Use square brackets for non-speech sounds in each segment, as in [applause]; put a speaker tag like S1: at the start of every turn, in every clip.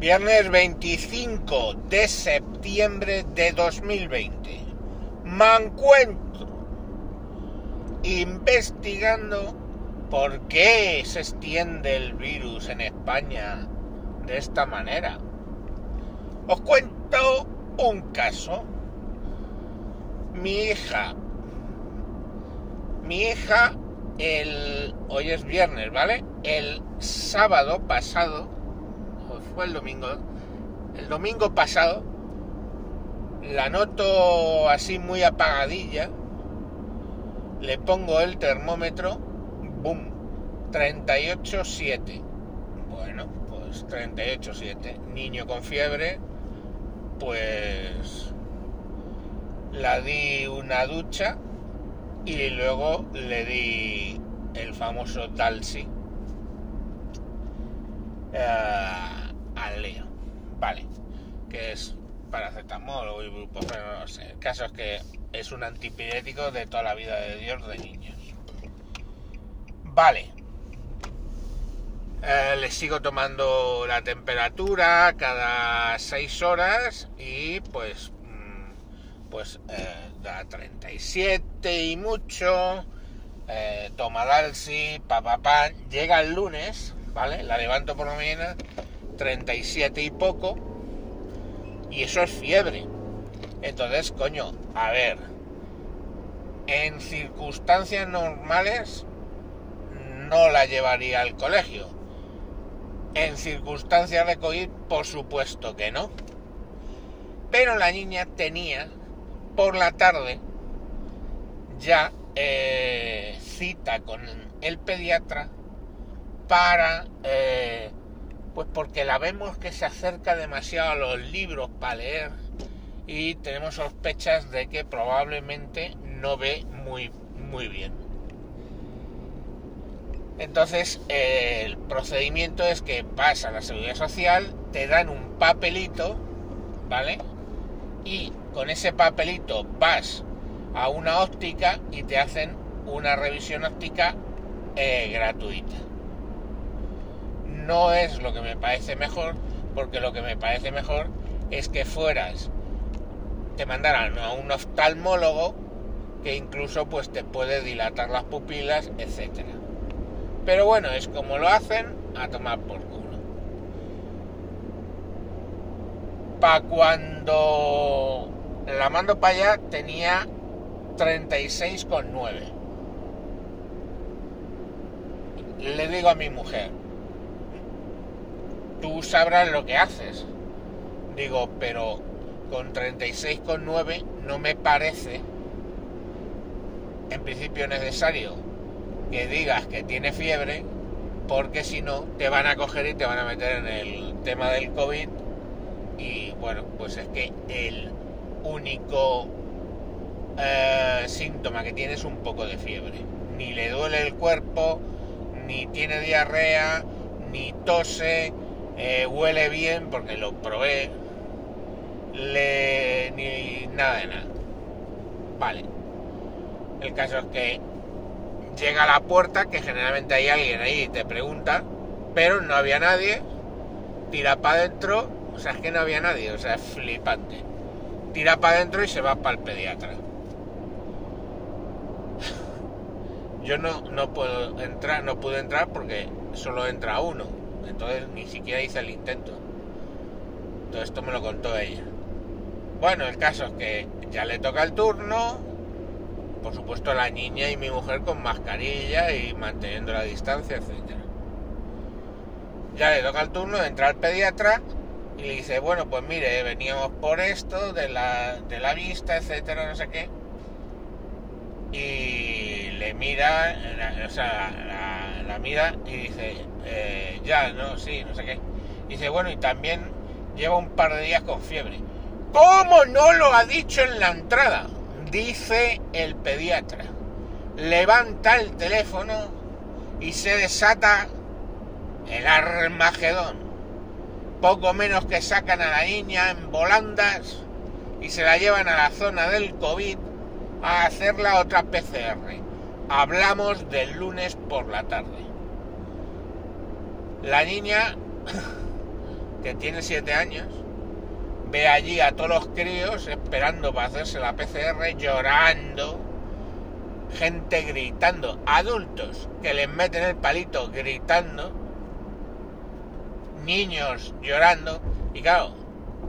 S1: Viernes 25 de septiembre de 2020. Me encuentro investigando por qué se extiende el virus en España de esta manera. Os cuento un caso. Mi hija. Mi hija, el. Hoy es viernes, ¿vale? El sábado pasado. Fue el domingo. El domingo pasado. La noto así muy apagadilla. Le pongo el termómetro. ¡Bum! 38,7. Bueno, pues 38,7. Niño con fiebre. Pues la di una ducha y luego le di el famoso Dalsi al lío. Vale, que es paracetamol o ibuprofeno, no sé. El caso es que es un antipirético de toda la vida de Dios de niños. Vale. Eh, le sigo tomando la temperatura cada 6 horas y pues mm, pues eh, da 37 y mucho eh, toma Dalsi pa pa pa llega el lunes vale la levanto por la mañana 37 y poco y eso es fiebre entonces coño a ver en circunstancias normales no la llevaría al colegio en circunstancias de COVID, por supuesto que no. Pero la niña tenía por la tarde ya eh, cita con el pediatra para, eh, pues porque la vemos que se acerca demasiado a los libros para leer y tenemos sospechas de que probablemente no ve muy, muy bien. Entonces, el procedimiento es que vas a la seguridad social, te dan un papelito, ¿vale? Y con ese papelito vas a una óptica y te hacen una revisión óptica eh, gratuita. No es lo que me parece mejor, porque lo que me parece mejor es que fueras, te mandaran a un oftalmólogo que incluso pues te puede dilatar las pupilas, etcétera. Pero bueno, es como lo hacen a tomar por culo. Pa' cuando la mando para allá tenía 36,9. Le digo a mi mujer, tú sabrás lo que haces. Digo, pero con 36,9 no me parece en principio necesario que digas que tiene fiebre, porque si no te van a coger y te van a meter en el tema del COVID. Y bueno, pues es que el único eh, síntoma que tiene es un poco de fiebre. Ni le duele el cuerpo, ni tiene diarrea, ni tose, eh, huele bien porque lo probé, le, ni nada de nada. Vale. El caso es que llega a la puerta, que generalmente hay alguien ahí y te pregunta, pero no había nadie, tira para adentro, o sea, es que no había nadie, o sea, es flipante. Tira para adentro y se va para el pediatra. [laughs] Yo no, no puedo entrar, no pude entrar porque solo entra uno, entonces ni siquiera hice el intento. Todo esto me lo contó ella. Bueno, el caso es que ya le toca el turno, por supuesto la niña y mi mujer con mascarilla y manteniendo la distancia, etc. Ya le toca el turno de entrar al pediatra y le dice, bueno, pues mire, veníamos por esto, de la, de la vista, etcétera, no sé qué. Y le mira, o sea, la, la mira y dice, eh, ya, no, sí, no sé qué. dice, bueno, y también lleva un par de días con fiebre. ¿Cómo no lo ha dicho en la entrada? dice el pediatra. Levanta el teléfono y se desata el Armagedón. Poco menos que sacan a la niña en volandas y se la llevan a la zona del COVID a hacer la otra PCR. Hablamos del lunes por la tarde. La niña [coughs] que tiene 7 años, ve allí a todos los críos esperando para hacerse la PCR, llorando, gente gritando, adultos que les meten el palito gritando, niños llorando, y claro,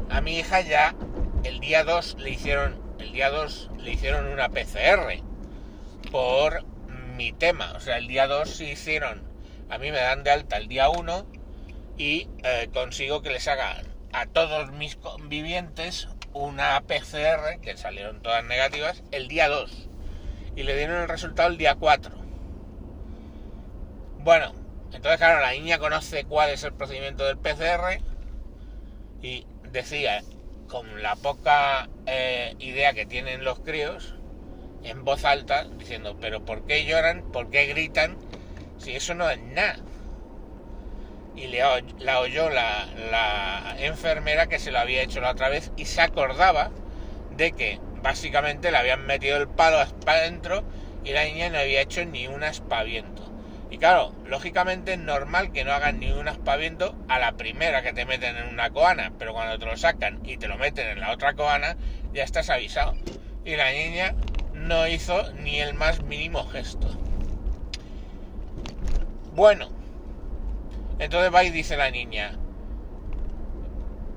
S1: a mi hija ya el día 2 le hicieron, el día 2 le hicieron una PCR por mi tema, o sea, el día 2 se hicieron, a mí me dan de alta el día 1 y eh, consigo que les hagan a todos mis convivientes una PCR, que salieron todas negativas, el día 2. Y le dieron el resultado el día 4. Bueno, entonces claro, la niña conoce cuál es el procedimiento del PCR y decía, con la poca eh, idea que tienen los críos, en voz alta, diciendo, pero ¿por qué lloran? ¿Por qué gritan? Si eso no es nada y le, la oyó la, enfermera que se lo había hecho la otra vez y se acordaba de que básicamente le habían metido el palo para adentro y la niña no había hecho ni un aspaviento. Y claro, lógicamente es normal que no hagan ni un aspaviento a la primera que te meten en una coana, pero cuando te lo sacan y te lo meten en la otra coana, ya estás avisado. Y la niña no hizo ni el más mínimo gesto. Bueno, entonces va y dice la niña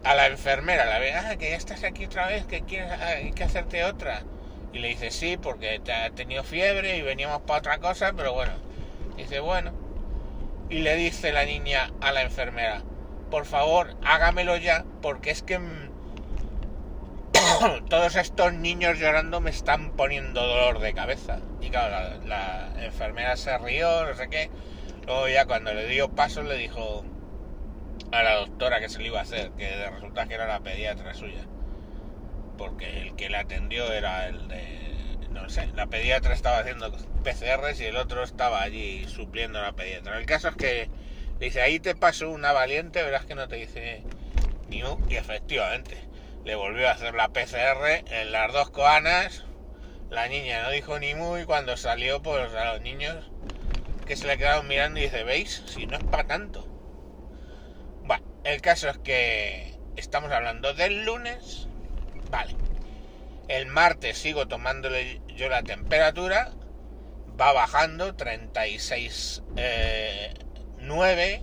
S1: a la enfermera, la ve, ah, que ya estás aquí otra vez, que quieres, ah, hay que hacerte otra. Y le dice, sí, porque te ha tenido fiebre y veníamos para otra cosa, pero bueno. dice, bueno. Y le dice la niña a la enfermera, por favor, hágamelo ya, porque es que [coughs] todos estos niños llorando me están poniendo dolor de cabeza. Y claro, la enfermera se rió, no sé qué Luego ya cuando le dio paso le dijo a la doctora que se le iba a hacer, que resulta que era la pediatra suya. Porque el que la atendió era el de... No sé, la pediatra estaba haciendo PCRs y el otro estaba allí supliendo la pediatra. El caso es que dice, ahí te pasó una valiente, verás que no te dice ni un... Y efectivamente, le volvió a hacer la PCR en las dos coanas. La niña no dijo ni muy cuando salió, pues a los niños que se le quedaron mirando y dice, ¿veis? Si no es para tanto. Bueno, el caso es que estamos hablando del lunes. Vale. El martes sigo tomándole yo la temperatura. Va bajando 36, 9. Eh,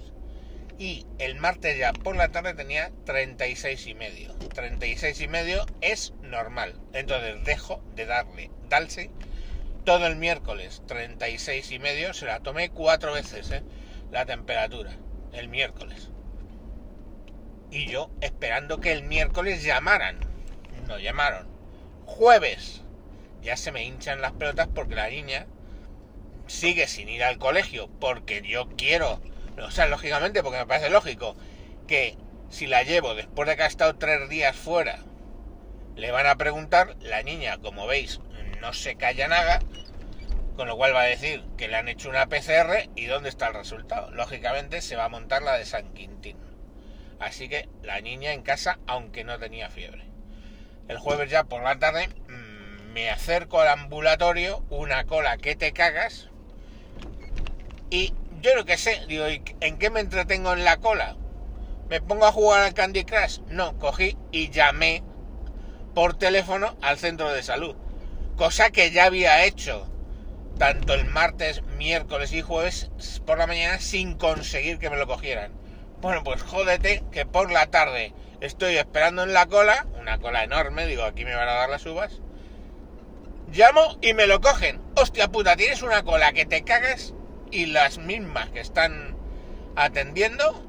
S1: y el martes ya por la tarde tenía 36 y medio. 36 y medio es normal. Entonces dejo de darle Dalse todo el miércoles 36 y medio, se la tomé cuatro veces ¿eh? la temperatura, el miércoles. Y yo esperando que el miércoles llamaran. No llamaron. Jueves. Ya se me hinchan las pelotas porque la niña sigue sin ir al colegio. Porque yo quiero. O sea, lógicamente, porque me parece lógico que si la llevo después de que ha estado tres días fuera, le van a preguntar. La niña, como veis, no se calla nada, con lo cual va a decir que le han hecho una PCR y dónde está el resultado. Lógicamente se va a montar la de San Quintín. Así que la niña en casa, aunque no tenía fiebre. El jueves ya por la tarde mm, me acerco al ambulatorio, una cola que te cagas. Y yo lo que sé, digo, ¿en qué me entretengo en la cola? ¿Me pongo a jugar al Candy Crush? No, cogí y llamé por teléfono al centro de salud cosa que ya había hecho tanto el martes, miércoles y jueves por la mañana sin conseguir que me lo cogieran. Bueno, pues jódete que por la tarde estoy esperando en la cola, una cola enorme, digo, aquí me van a dar las uvas. Llamo y me lo cogen. Hostia puta, tienes una cola que te cagas y las mismas que están atendiendo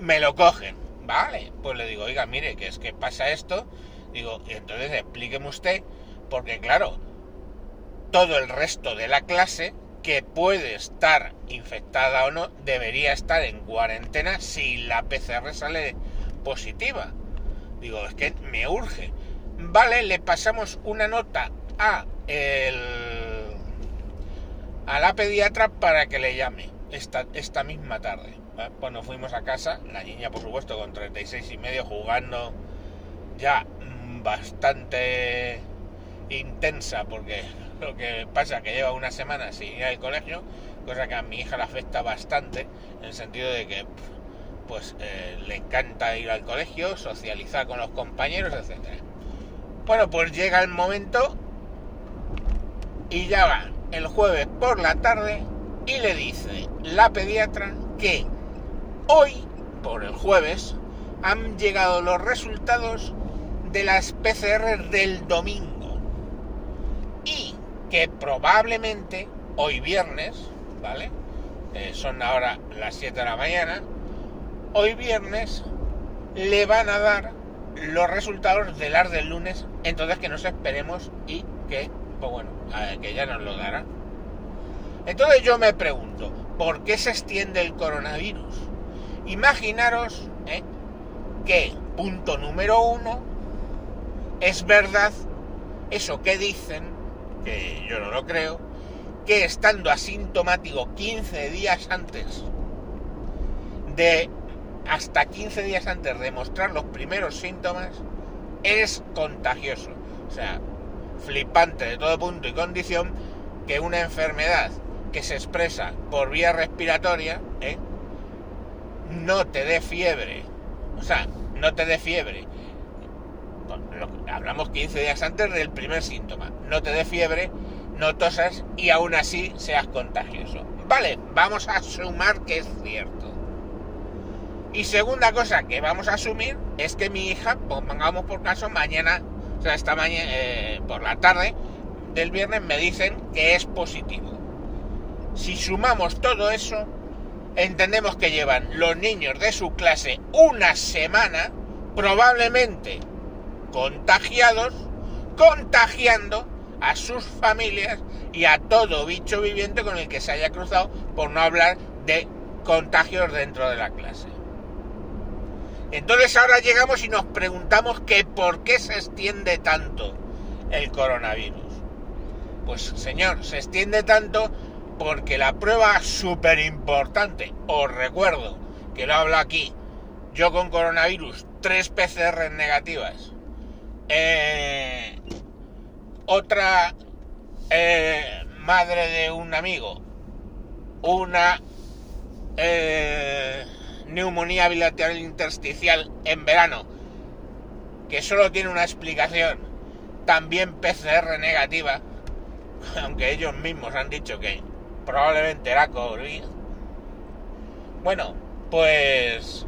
S1: me lo cogen. Vale, pues le digo, oiga, mire, que es que pasa esto. Digo, y entonces explíqueme usted porque claro, todo el resto de la clase que puede estar infectada o no debería estar en cuarentena si la PCR sale positiva. Digo, es que me urge. Vale, le pasamos una nota a el a la pediatra para que le llame esta, esta misma tarde. Cuando fuimos a casa, la niña por supuesto con 36 y medio jugando ya bastante intensa porque lo que pasa es que lleva una semana sin ir al colegio, cosa que a mi hija le afecta bastante, en el sentido de que pues eh, le encanta ir al colegio, socializar con los compañeros, etc. Bueno, pues llega el momento y ya va el jueves por la tarde y le dice la pediatra que hoy, por el jueves, han llegado los resultados de las PCR del domingo que probablemente hoy viernes, ¿vale? Eh, son ahora las 7 de la mañana, hoy viernes le van a dar los resultados del AR del lunes, entonces que nos esperemos y que, pues bueno, que ya nos lo dará. Entonces yo me pregunto, ¿por qué se extiende el coronavirus? Imaginaros ¿eh? que, punto número uno, es verdad eso que dicen, que yo no lo creo, que estando asintomático 15 días antes de hasta 15 días antes de mostrar los primeros síntomas es contagioso. O sea, flipante de todo punto y condición que una enfermedad que se expresa por vía respiratoria ¿eh? no te dé fiebre. O sea, no te dé fiebre. Hablamos 15 días antes del primer síntoma. No te dé fiebre, no tosas y aún así seas contagioso. Vale, vamos a sumar que es cierto. Y segunda cosa que vamos a asumir es que mi hija, pongamos por caso, mañana, o sea, esta mañana, eh, por la tarde del viernes me dicen que es positivo. Si sumamos todo eso, entendemos que llevan los niños de su clase una semana, probablemente contagiados, contagiando a sus familias y a todo bicho viviente con el que se haya cruzado, por no hablar de contagios dentro de la clase. Entonces ahora llegamos y nos preguntamos que por qué se extiende tanto el coronavirus. Pues señor, se extiende tanto porque la prueba súper importante, os recuerdo que lo hablo aquí, yo con coronavirus, tres PCR negativas, eh, otra eh, madre de un amigo, una eh, neumonía bilateral intersticial en verano, que solo tiene una explicación, también PCR negativa, [laughs] aunque ellos mismos han dicho que probablemente era COVID. Bueno, pues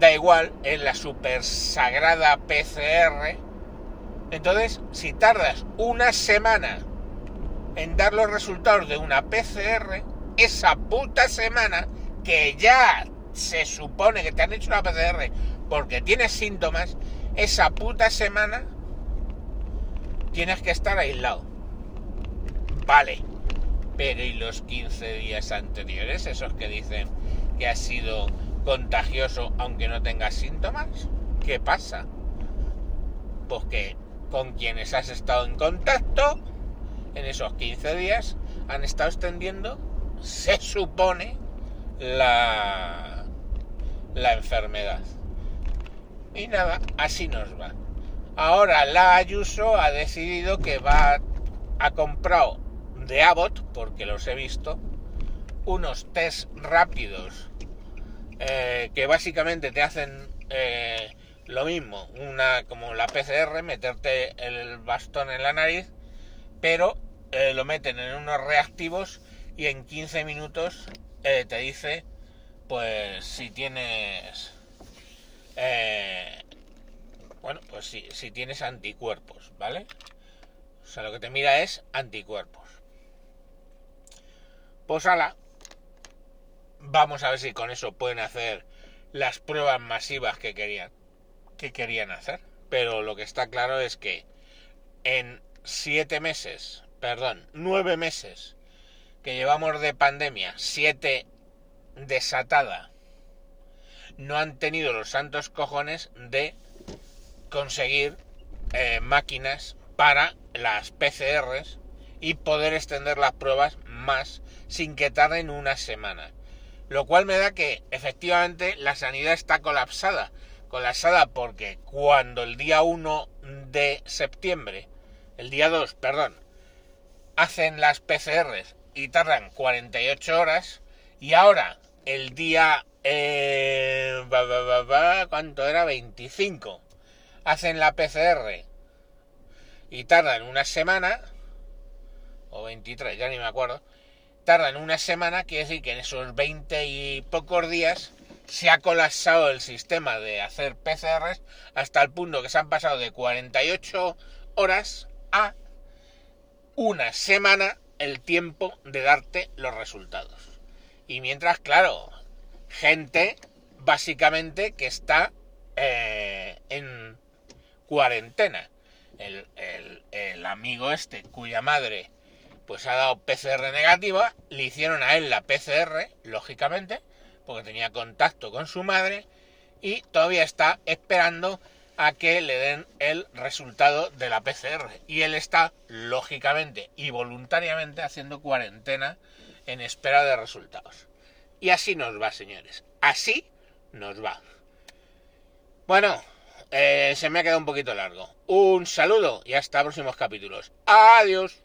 S1: da igual, en la super sagrada PCR. Entonces, si tardas una semana en dar los resultados de una PCR, esa puta semana que ya se supone que te han hecho una PCR porque tienes síntomas, esa puta semana tienes que estar aislado. Vale, pero ¿y los 15 días anteriores, esos que dicen que has sido contagioso aunque no tengas síntomas? ¿Qué pasa? Pues que con quienes has estado en contacto en esos 15 días han estado extendiendo, se supone, la, la enfermedad. Y nada, así nos va. Ahora la Ayuso ha decidido que va a comprar de Abbott, porque los he visto, unos test rápidos eh, que básicamente te hacen eh, lo mismo, una como la PCR, meterte el bastón en la nariz, pero eh, lo meten en unos reactivos y en 15 minutos te dice pues si tienes bueno pues si, si tienes anticuerpos, ¿vale? O sea, lo que te mira es anticuerpos. Pues ala, vamos a ver si con eso pueden hacer las pruebas masivas que querían, que querían hacer. Pero lo que está claro es que en siete meses, perdón, nueve meses que llevamos de pandemia, siete desatada, no han tenido los santos cojones de conseguir eh, máquinas para las PCRs y poder extender las pruebas más sin que tarden una semana. Lo cual me da que efectivamente la sanidad está colapsada. Colapsada porque cuando el día 1 de septiembre, el día 2, perdón, hacen las PCRs y tardan 48 horas y ahora el día... Eh, ¿Cuánto era? 25. Hacen la PCR y tardan una semana, o 23, ya ni me acuerdo, tardan una semana, quiere decir que en esos 20 y pocos días se ha colapsado el sistema de hacer PCRs hasta el punto que se han pasado de 48 horas a una semana el tiempo de darte los resultados. Y mientras, claro, gente básicamente que está eh, en cuarentena el, amigo este, cuya madre pues ha dado PCR negativa, le hicieron a él la PCR, lógicamente, porque tenía contacto con su madre, y todavía está esperando a que le den el resultado de la PCR. Y él está, lógicamente y voluntariamente, haciendo cuarentena en espera de resultados. Y así nos va, señores. Así nos va. Bueno, eh, se me ha quedado un poquito largo. Un saludo y hasta próximos capítulos. Adiós.